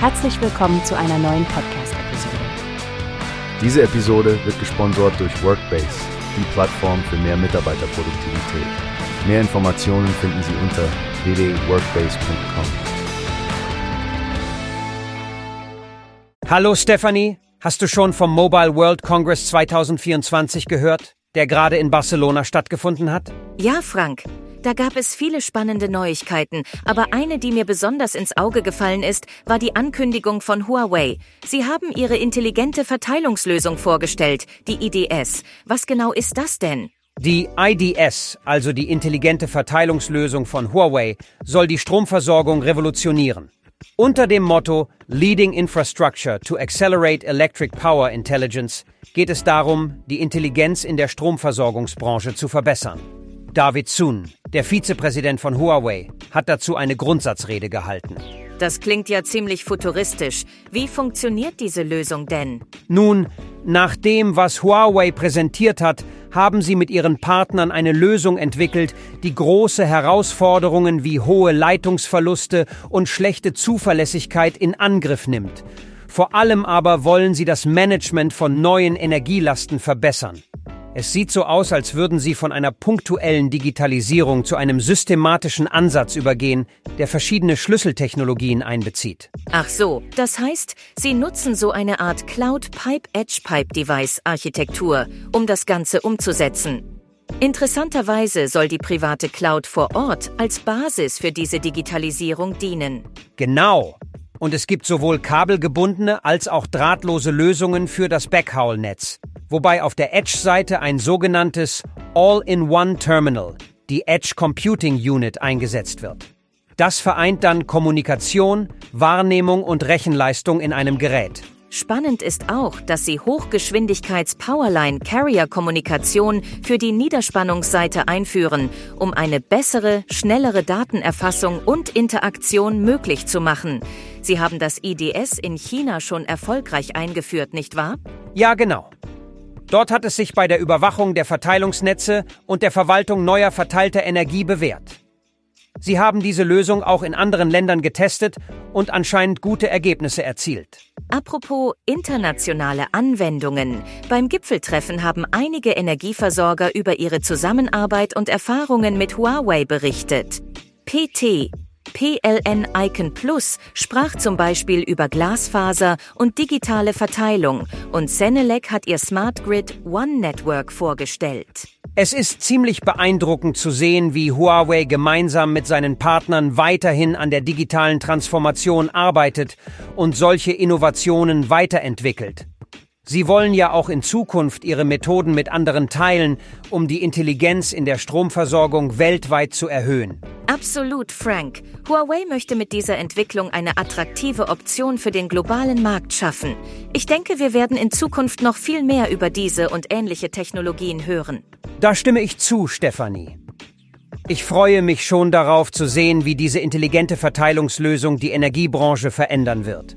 Herzlich willkommen zu einer neuen Podcast-Episode. Diese Episode wird gesponsert durch Workbase, die Plattform für mehr Mitarbeiterproduktivität. Mehr Informationen finden Sie unter www.workbase.com. Hallo Stephanie, hast du schon vom Mobile World Congress 2024 gehört, der gerade in Barcelona stattgefunden hat? Ja, Frank. Da gab es viele spannende Neuigkeiten, aber eine, die mir besonders ins Auge gefallen ist, war die Ankündigung von Huawei. Sie haben ihre intelligente Verteilungslösung vorgestellt, die IDS. Was genau ist das denn? Die IDS, also die intelligente Verteilungslösung von Huawei, soll die Stromversorgung revolutionieren. Unter dem Motto Leading Infrastructure to Accelerate Electric Power Intelligence geht es darum, die Intelligenz in der Stromversorgungsbranche zu verbessern. David Sun, der Vizepräsident von Huawei, hat dazu eine Grundsatzrede gehalten. Das klingt ja ziemlich futuristisch. Wie funktioniert diese Lösung denn? Nun, nach dem, was Huawei präsentiert hat, haben sie mit ihren Partnern eine Lösung entwickelt, die große Herausforderungen wie hohe Leitungsverluste und schlechte Zuverlässigkeit in Angriff nimmt. Vor allem aber wollen sie das Management von neuen Energielasten verbessern. Es sieht so aus, als würden sie von einer punktuellen Digitalisierung zu einem systematischen Ansatz übergehen, der verschiedene Schlüsseltechnologien einbezieht. Ach so, das heißt, Sie nutzen so eine Art Cloud Pipe Edge Pipe Device Architektur, um das Ganze umzusetzen. Interessanterweise soll die private Cloud vor Ort als Basis für diese Digitalisierung dienen. Genau. Und es gibt sowohl kabelgebundene als auch drahtlose Lösungen für das Backhaul-Netz wobei auf der Edge-Seite ein sogenanntes All-in-One-Terminal, die Edge Computing Unit, eingesetzt wird. Das vereint dann Kommunikation, Wahrnehmung und Rechenleistung in einem Gerät. Spannend ist auch, dass sie Hochgeschwindigkeits-Powerline-Carrier-Kommunikation für die Niederspannungsseite einführen, um eine bessere, schnellere Datenerfassung und Interaktion möglich zu machen. Sie haben das IDS in China schon erfolgreich eingeführt, nicht wahr? Ja, genau. Dort hat es sich bei der Überwachung der Verteilungsnetze und der Verwaltung neuer verteilter Energie bewährt. Sie haben diese Lösung auch in anderen Ländern getestet und anscheinend gute Ergebnisse erzielt. Apropos internationale Anwendungen. Beim Gipfeltreffen haben einige Energieversorger über ihre Zusammenarbeit und Erfahrungen mit Huawei berichtet. PT, PLN Icon Plus sprach zum Beispiel über Glasfaser und digitale Verteilung und Senelec hat ihr Smart Grid One Network vorgestellt. Es ist ziemlich beeindruckend zu sehen, wie Huawei gemeinsam mit seinen Partnern weiterhin an der digitalen Transformation arbeitet und solche Innovationen weiterentwickelt. Sie wollen ja auch in Zukunft ihre Methoden mit anderen teilen, um die Intelligenz in der Stromversorgung weltweit zu erhöhen. Absolut, Frank. Huawei möchte mit dieser Entwicklung eine attraktive Option für den globalen Markt schaffen. Ich denke, wir werden in Zukunft noch viel mehr über diese und ähnliche Technologien hören. Da stimme ich zu, Stefanie. Ich freue mich schon darauf zu sehen, wie diese intelligente Verteilungslösung die Energiebranche verändern wird.